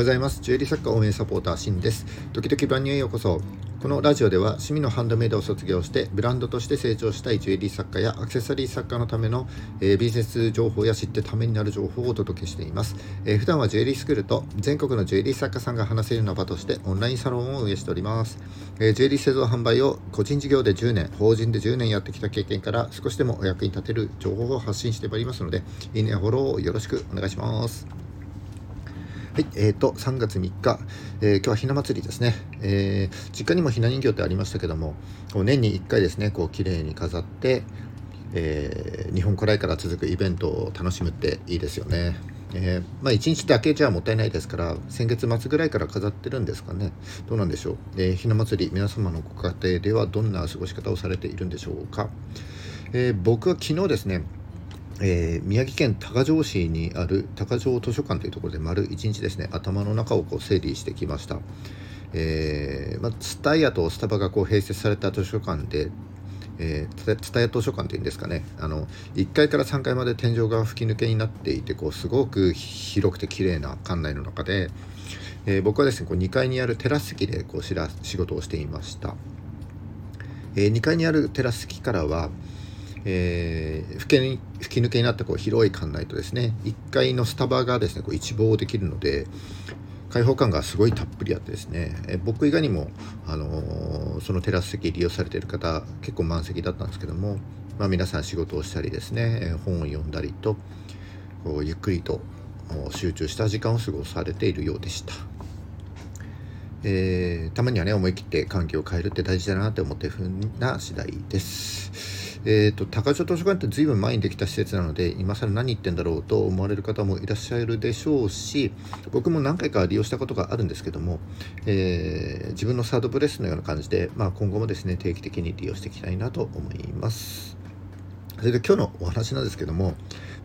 ございます。ジュエリー作家応援サポーター、シンです。時々ブランニューへようこそ。このラジオでは趣味のハンドメイドを卒業してブランドとして成長したいジュエリー作家やアクセサリー作家のための、えー、ビジネス情報や知ってためになる情報をお届けしています、えー、普段はジュエリースクールと全国のジュエリー作家さんが話せるような場としてオンラインサロンを運営しております、えー、ジュエリー製造販売を個人事業で10年法人で10年やってきた経験から少しでもお役に立てる情報を発信してまいりますのでいいねフォローよろしくお願いしますはい、えーと、3月3日、えー、今日はひな祭りですね、えー、実家にもひな人形ってありましたけども、こう年に1回ですね、こう綺麗に飾って、えー、日本古来から続くイベントを楽しむっていいですよね。えー、まあ、1日だけじゃもったいないですから先月末ぐらいから飾ってるんですかね。どうなんでしょう、えー、ひな祭り皆様のご家庭ではどんな過ごし方をされているんでしょうか、えー、僕は昨日ですねえー、宮城県多賀城市にある多賀城図書館というところで丸1日ですね頭の中をこう整理してきました、えーまあ、ツタヤとスタバがこう併設された図書館でえー、ツタヤ図書館っていうんですかね。あの1階から3階まで天井が吹き抜けになっていてこうすごく広くて綺麗な館内の中で、えー、僕はですねこう2階にあるテラス席でこうしら仕事をしていました、えー、2階にあるテラス席からは、えー、吹き吹き抜けになったこう広い館内とですね1階のスタバがですねこう一望できるので開放感がすごいたっぷりあってですね、え僕以外にも、あのー、そのテラス席利用されている方結構満席だったんですけども、まあ、皆さん仕事をしたりですね本を読んだりとこうゆっくりと集中した時間を過ごされているようでした。えー、たまにはね思い切って環境を変えるって大事だなって思ってるふうな次第です。えーと、高城図書館って随分前にできた施設なので今更何言ってんだろうと思われる方もいらっしゃるでしょうし僕も何回か利用したことがあるんですけども、えー、自分のサードプレスのような感じで、まあ、今後もですね定期的に利用していきたいなと思います。それで今日のお話なんですけども、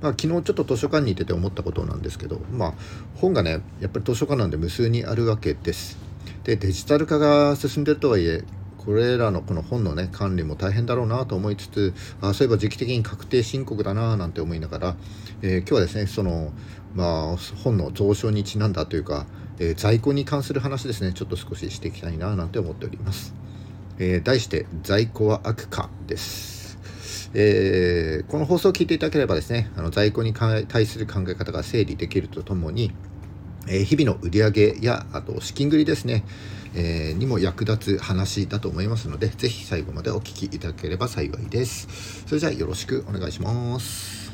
まあ、昨日ちょっと図書館に行ってて思ったことなんですけど、まあ、本がねやっぱり図書館なんで無数にあるわけです。でデジタル化が進んでるとはいえこれらのこの本のね管理も大変だろうなと思いつつあそういえば時期的に確定申告だななんて思いながら、えー、今日はですねそのまあ本の蔵書にちなんだというか、えー、在庫に関する話ですねちょっと少ししていきたいななんて思っております、えー、題して在庫は悪かです。えー、この放送を聞いていただければですねあの在庫に対する考え方が整理できるとともに、え、日々の売り上げやあと資金繰りですね、えー、にも役立つ話だと思いますので、ぜひ最後までお聞きいただければ幸いです。それじゃあよろしくお願いします。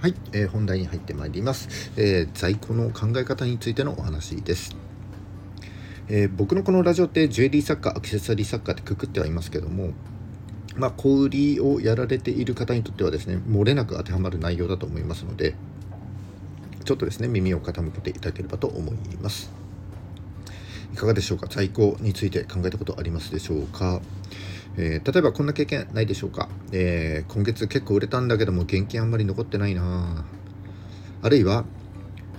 はい、えー、本題に入ってまいります、えー、在庫の考え方についてのお話です。え、僕のこのラジオってジュエリー作家、アクセサリー作家ってくくってはいますけども、まあ、小売りをやられている方にとってはですね、漏れなく当てはまる内容だと思いますので、ちょっとですね耳を傾けていただければと思います。いかがでしょうか？在庫について考えたことありますでしょうか、えー、例えばこんな経験ないでしょうか、えー、今月結構売れたんだけども現金あんまり残ってないな。あるいは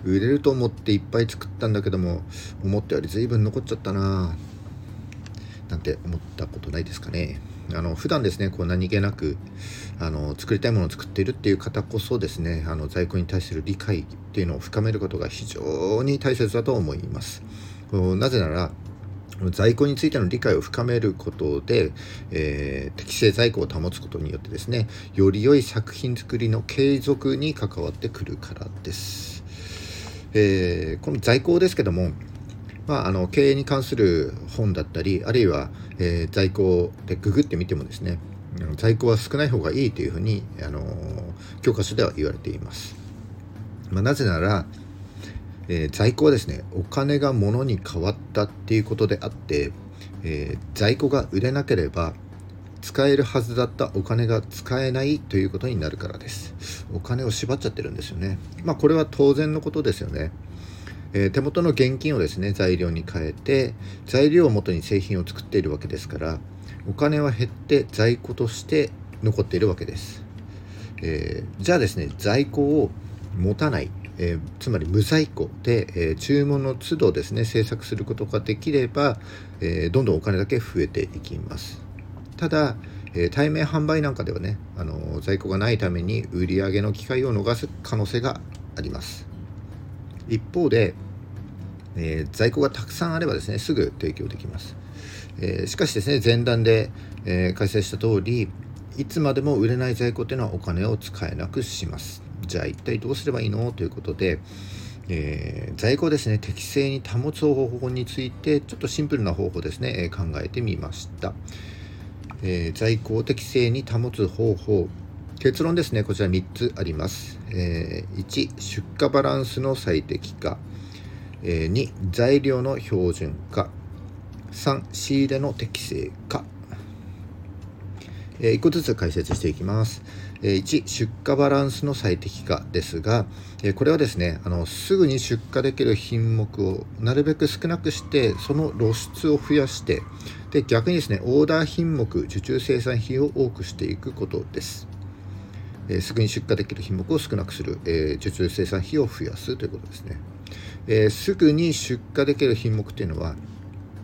売れると思っていっぱい作ったんだけども思ったより随分残っちゃったな。なんて思ったことないですかね。あの普段ですねこう何気なくあの作りたいものを作っているっていう方こそですねあの在庫に対する理解っていうのを深めることが非常に大切だと思います。なぜなら在庫についての理解を深めることで、えー、適正在庫を保つことによってですねより良い作品作りの継続に関わってくるからです、えー、この在庫ですけどもまあ、あの経営に関する本だったりあるいは、えー、在庫でググってみてもですね在庫は少ない方がいいというふうに、あの教科書では言われています。まあ、なぜなら、えー、在庫はですねお金が物に変わったっていうことであって、えー、在庫が売れなければ使えるはずだったお金が使えないということになるからです。お金を縛っちゃってるんですよね。まあこれは当然のことですよね。えー、手元の現金をですね材料に変えて材料をもとに製品を作っているわけですからお金は減って在庫として残っているわけです、えー、じゃあですね在庫を持たない、えー、つまり無在庫で、え注文の都度ですね制作することができれば、えどんどんお金だけ増えていきます。ただ、え対面販売なんかではねあの在庫がないために売り上げの機会を逃す可能性があります。一方で、えー、在庫がたくさんあればですねすぐ提供できます、えー、しかしですね前段で、えー、開催した通りいつまでも売れない在庫っていうのはお金を使えなくします。じゃあ一体どうすればいいの？ということで、え、在庫ですね適正に保つ方法についてちょっとシンプルな方法ですね、え考えてみました、え在庫を適正に保つ方法。結論ですねこちら3つあります、えー、1出荷バランスの最適化、え、2材料の標準化。3仕入れの適正化、え、1個ずつ解説していきます、え、1出荷バランスの最適化ですが、え、これはですねあのすぐに出荷できる品目をなるべく少なくしてその露出を増やしてで逆にですねオーダー品目受注生産費を多くしていくことです。えすぐに出荷できる品目を少なくする、え受注生産費を増やすということですね。えすぐに出荷できる品目っていうのは、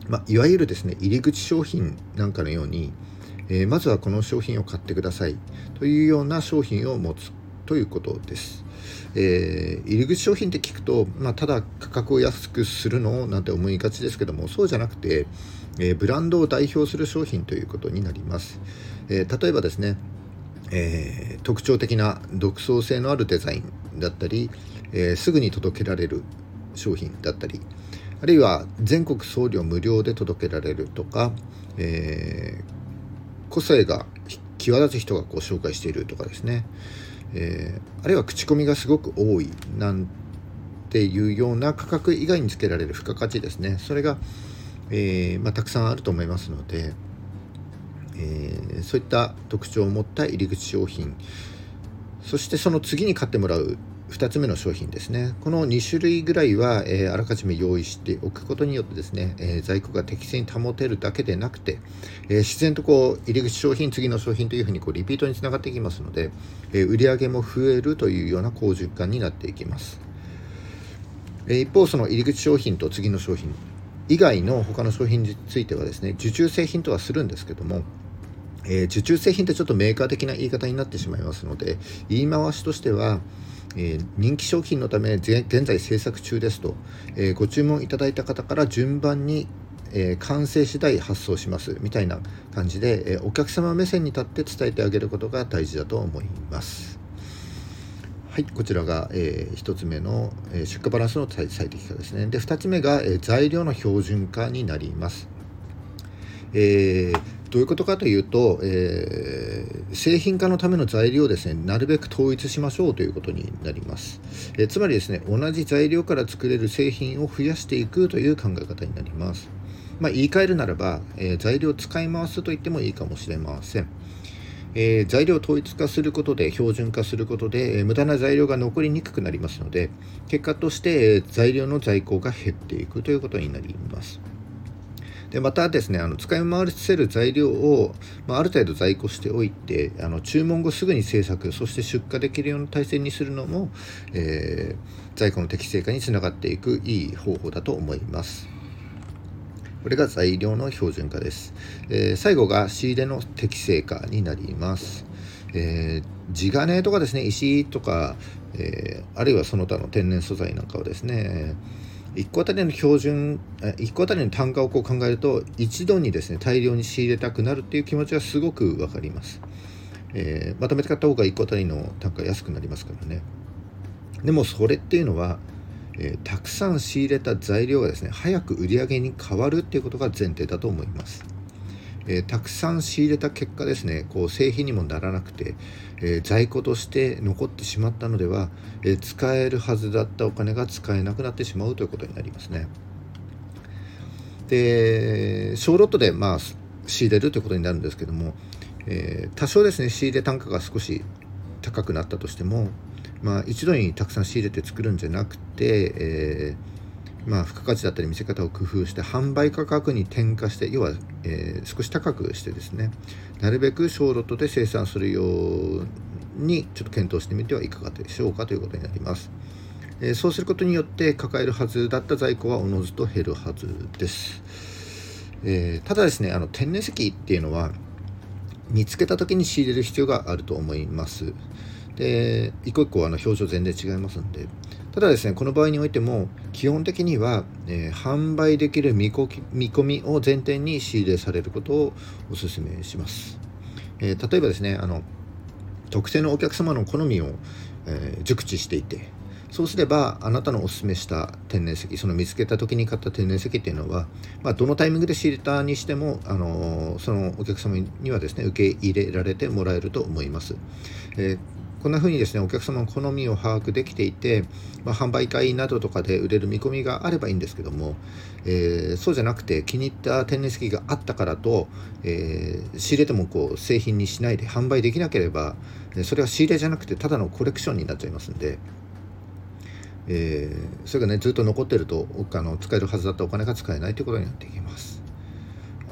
まあ、いわゆるですね入り口商品なんかのように、えまずはこの商品を買ってくださいというような商品を持つということです。えー、入り口商品って聞くと、まあ、ただ価格を安くするのなんて思いがちですけどもそうじゃなくて、えー、ブランドを代表する商品ということになります、えー、例えばですねえー、特徴的な独創性のあるデザインだったり、えー、すぐに届けられる商品だったりあるいは全国送料無料で届けられるとか、えー、個性が際立つ人がこう紹介しているとかですね、えあるいは口コミがすごく多いなんていうような価格以外につけられる付加価値ですねそれが、えまあ、たくさんあると思いますので。え、そういった特徴を持った入り口商品そしてその次に買ってもらう2つ目の商品ですね。この2種類ぐらいは、えー、あらかじめ用意しておくことによってですね、えー、在庫が適正に保てるだけでなくて、えー、自然とこう入り口商品次の商品というふうにこうリピートにつながっていきますので、え売上げも増えるというような好循環になっていきます、え一方その入り口商品と次の商品以外の他の商品についてはですね受注製品とはするんですけどもえー、受注製品ってちょっとメーカー的な言い方になってしまいますので言い回しとしては、えー、人気商品のため現在制作中ですと、えー、ご注文いただいた方から順番に、え完成次第発送しますみたいな感じで、えお客様目線に立って伝えてあげることが大事だと思います。はい、こちらが、えー、1つ目の、え、出荷バランスの最適化ですね。で、2つ目が、え、材料の標準化になります。えー、どういうことかというと、えー、製品化のための材料をですねなるべく統一しましょうということになります、えー、つまりですね同じ材料から作れる製品を増やしていくという考え方になります。まあ、言い換えるならば、えー、材料を使い回すと言ってもいいかもしれません。えー、材料を統一化することで標準化することで、えー、無駄な材料が残りにくくなりますので結果として、えー、材料の在庫が減っていくということになります。でまたですねあの使い回せる材料を、まあ、ある程度在庫しておいてあの注文後すぐに製作そして出荷できるような体制にするのも、えー、在庫の適正化につながっていくいい方法だと思います。これが材料の標準化です。えー、最後が仕入れの適正化になります。えー、地金とかですね、石とか、えー、あるいはその他の天然素材なんかはですね、1個あたりの標準1個あたりの単価をこう考えると一度にですね大量に仕入れたくなるっていう気持ちはすごく分かります、えー、まとめて買った方が1個あたりの単価安くなりますからね。でもそれっていうのは、えー、たくさん仕入れた材料がですね早く売り上げに変わるっていうことが前提だと思います。えー、たくさん仕入れた結果ですねこう製品にもならなくて、えー、在庫として残ってしまったのでは、えー、使えるはずだったお金が使えなくなってしまうということになりますね。で小ロットでまあ仕入れるということになるんですけども、え多少ですね仕入れ単価が少し高くなったとしても、まあ、一度にたくさん仕入れて作るんじゃなくて、えーまあ、付加価値だったり見せ方を工夫して販売価格に転嫁して要は、えー、少し高くしてですねなるべく小ロットで生産するようにちょっと検討してみてはいかがでしょうかということになります、えー、そうすることによって抱えるはずだった在庫はおのずと減るはずです、えー、ただですねあの天然石っていうのは見つけた時に仕入れる必要があると思います。で一個一個あの表情全然違いますんでただですねこの場合においても基本的には、えー、販売できる見込みを前提に仕入れされることをお勧めします、えー、例えばですねあの特定のお客様の好みを、えー、熟知していてそうすればあなたのおすすめした天然石その見つけた時に買った天然石っていうのは、まあ、どのタイミングで仕入れたにしても、あのそのお客様にはですね受け入れられてもらえると思います。えーこんな風にですねお客様の好みを把握できていて、まあ、販売会などとかで売れる見込みがあればいいんですけども、えー、そうじゃなくて気に入った天然石があったからと、えー、仕入れてもこう製品にしないで販売できなければそれは仕入れじゃなくてただのコレクションになっちゃいますんで。えー、それがねずっと残ってるとあの使えるはずだったお金が使えないということになっていきます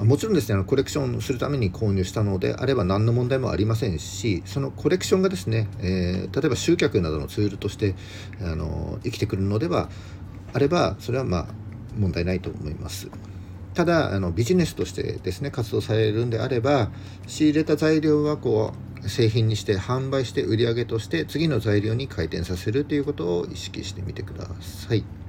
もちろんですねあのコレクションするために購入したのであれば何の問題もありませんしそのコレクションがですね、えー、例えば集客などのツールとしてあの生きてくるのではあればそれはまあ問題ないと思いますただあのビジネスとしてですね活動されるんであれば仕入れた材料はこう製品にして販売して売り上げとして次の材料に回転させるということを意識してみてください。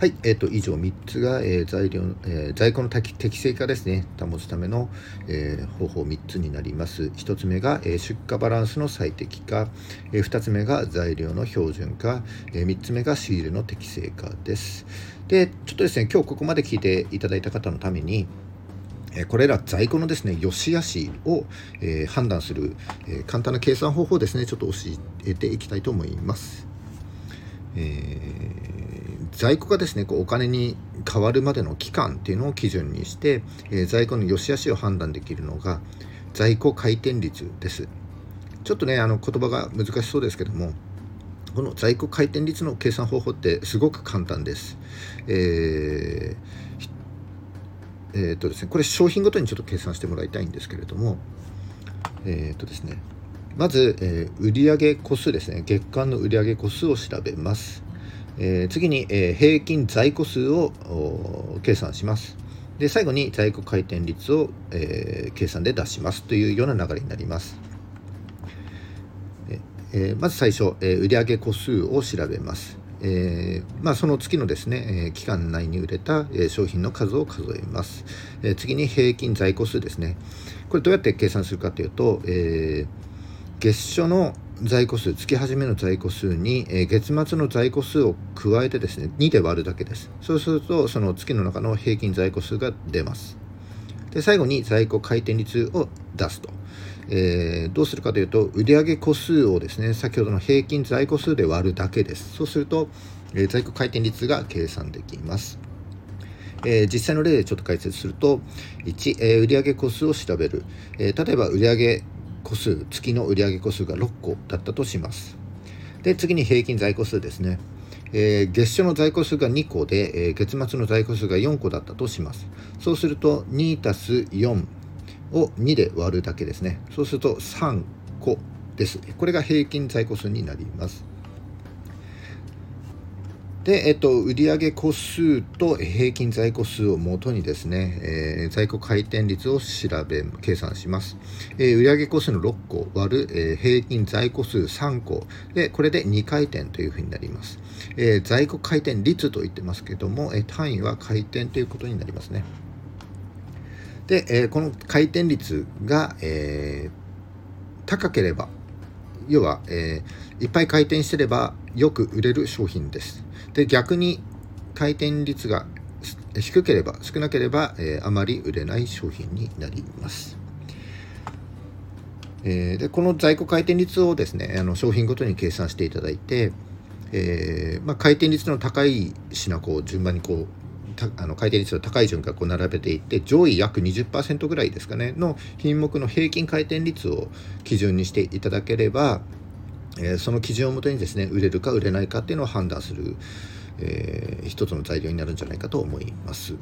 はい、えーと、以上3つが、えー、材料、えー、在庫の適正化ですね、保つための、え、方法3つになります。1つ目が、え、出荷バランスの最適化、え、2つ目が材料の標準化、え、3つ目が仕入れの適正化です。で、ちょっとですね、今日ここまで聞いていただいた方のために、これら在庫のですね、良し悪しを、え、判断する、え、簡単な計算方法ですね、ちょっと教えていきたいと思います。えー、在庫がですね、こうお金に変わるまでの期間っていうのを基準にして、え在庫の良し悪しを判断できるのが在庫回転率です。ちょっとね、あの言葉が難しそうですけども、この在庫回転率の計算方法ってすごく簡単です。えーえーとですね、これ商品ごとにちょっと計算してもらいたいんですけれども、えーとですね、まず、えー、売上個数ですね月間の売上個数を調べます、えー、次に、えー、平均在庫数を計算します。で最後に在庫回転率を、えー、計算で出します。というような流れになります。え、まず最初、えー、売上個数を調べます。えー、まあ、その月のですね、え期間内に売れた、え商品の数を数えます、え次に平均在庫数ですね。これどうやって計算するかというと、え月初の在庫数月始めの在庫数に、え月末の在庫数を加えてですね2で割るだけです。そうするとその月の中の平均在庫数が出ます。で最後に在庫回転率を出すと。えー、どうするかというと売上個数をですね先ほどの平均在庫数で割るだけです。そうすると、えー、在庫回転率が計算できます。えー、実際の例でちょっと解説すると1、えー、売上個数を調べる、えー、例えば売上個数月の売上個数が6個だったとします。で次に平均在庫数ですね、えー、月初の在庫数が2個で、えー、月末の在庫数が4個だったとします。そうすると2たす4を2で割るだけですね。そうすると3個です。これが平均在庫数になります。で、えっと、売上個数と平均在庫数をもとにですね、えー、在庫回転率を調べ、計算します。えー、売上個数の6個割る、えー、平均在庫数3個で、これで2回転というふうになります。え、在庫回転率と言ってますけども、え、単位は回転ということになりますね。で、え、この回転率が、え、高ければ要は、え、いっぱい回転してればよく売れる商品ですで逆に回転率が低ければ少なければ、えー、あまり売れない商品になります、えー、でこの在庫回転率をですねあの商品ごとに計算していただいて、えーまあ、回転率の高い品こう順番にこうあの回転率の高い順からこう並べていって上位約20%ぐらいですかねの品目の平均回転率を基準にしていただければ、えー、その基準をもとにですね売れるか売れないかっていうのを判断する、えー、一つの材料になるんじゃないかと思います。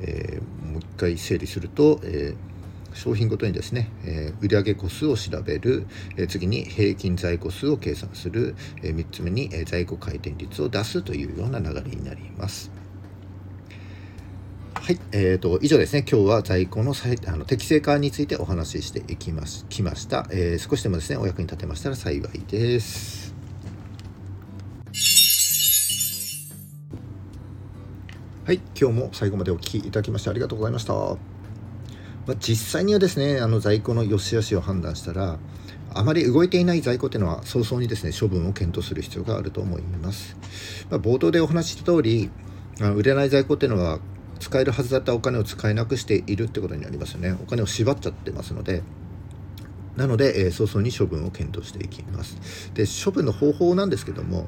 えー、もう一回整理すると、えー商品ごとにですね、えー、売上個数を調べる、え、次に平均在庫数を計算する、え、3つ目に、え在庫回転率を出すというような流れになります。はい、えーと、以上ですね、今日は在庫のあの適正化についてお話ししていきましきました、えー、少しでもですね、お役に立てましたら幸いです。はい、今日も最後までお聴きいただきましてありがとうございました。まあ、実際にはですね、あの在庫の良し悪しを判断したら、あまり動いていない在庫というのは早々にですね処分を検討する必要があると思います。まあ、冒頭でお話しした通り、売れない在庫っていうのは使えるはずだったお金を使えなくしているってことになりますよね。お金を縛っちゃってますので。なので、えー、早々に処分を検討していきます。で処分の方法なんですけども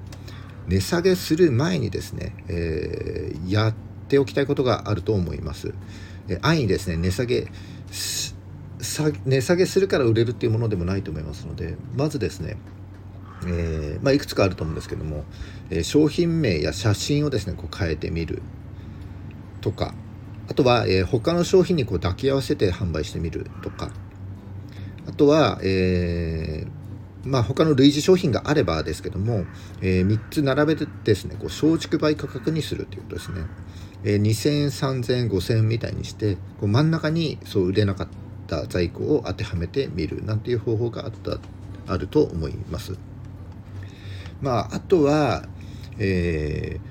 値下げする前にですね、えー、やっておきたいことがあると思います、えー、安易にですね値下げ値下げするから売れるっていうものでもないと思いますのでまずですねえーまあ、いくつかあると思うんですけども、えー、商品名や写真をですねこう変えてみる。とかあとは、えー、他の商品にこう抱き合わせて販売してみるとかあとは、えー、まあ、他の類似商品があればですけども、えー、3つ並べてですねこう松竹梅価格にするということですね、えー、2000円3000円5000円みたいにしてこう真ん中にそう売れなかった在庫を当てはめてみるなんていう方法があったあると思います。まああとは、えー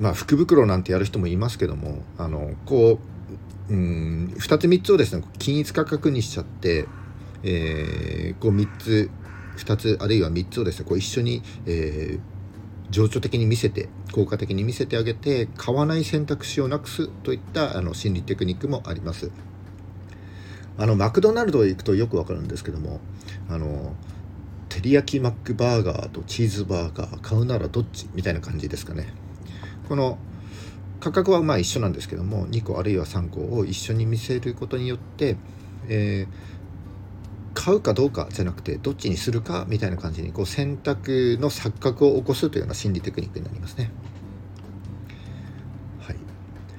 まあ、福袋なんてやる人もいますけどもあのこううん2つ3つをですね均一価格にしちゃって、えー、こう3つ2つあるいは3つをですねこう一緒に、えー、情緒的に見せて効果的に見せてあげて買わない選択肢をなくすといったあの心理テクニックもあります。あのマクドナルドへ行くとよくわかるんですけどもあの照り焼きマックバーガーとチーズバーガー買うならどっちみたいな感じですかね。この価格はまあ一緒なんですけども2個あるいは3個を一緒に見せることによって、えー、買うかどうかじゃなくてどっちにするかみたいな感じにこう選択の錯覚を起こすというような心理テクニックになりますね。はい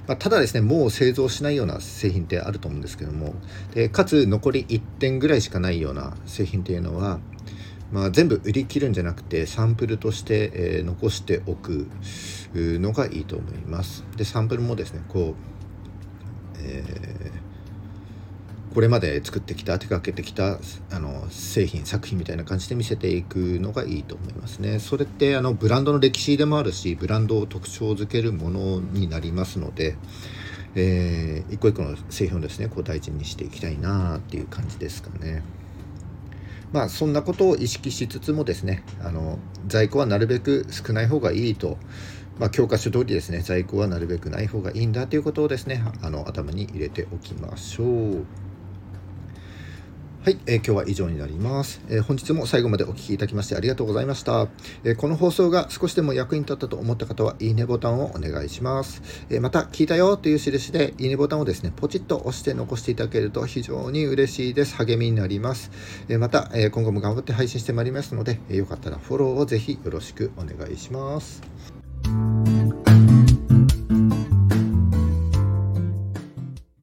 まあ、ただですねもう製造しないような製品ってあると思うんですけどもでかつ残り1点ぐらいしかないような製品っていうのはまあ、全部売り切るんじゃなくてサンプルとして、えー、残しておくのがいいと思います。でサンプルもですねこう、えー、これまで作ってきた手掛けてきたあの製品作品みたいな感じで見せていくのがいいと思いますね。それってあのブランドの歴史でもあるしブランドを特徴づけるものになりますので。えー、一個一個の製品をですねこう大事にしていきたいなっていう感じですかね。まあ、そんなことを意識しつつもですねあの在庫はなるべく少ない方がいいと、まあ、教科書通りですね在庫はなるべくない方がいいんだということをですねあの頭に入れておきましょう。はい、えー、今日は以上になります、えー、本日も最後までお聴きいただきましてありがとうございました、えー、この放送が少しでも役に立ったと思った方はいいねボタンをお願いします、えまた聞いたよという印でいいねボタンをですねポチッと押して残していただけると非常に嬉しいです。励みになります、えまた、え今後も頑張って配信してまいりますので、えよかったらフォローをぜひよろしくお願いします。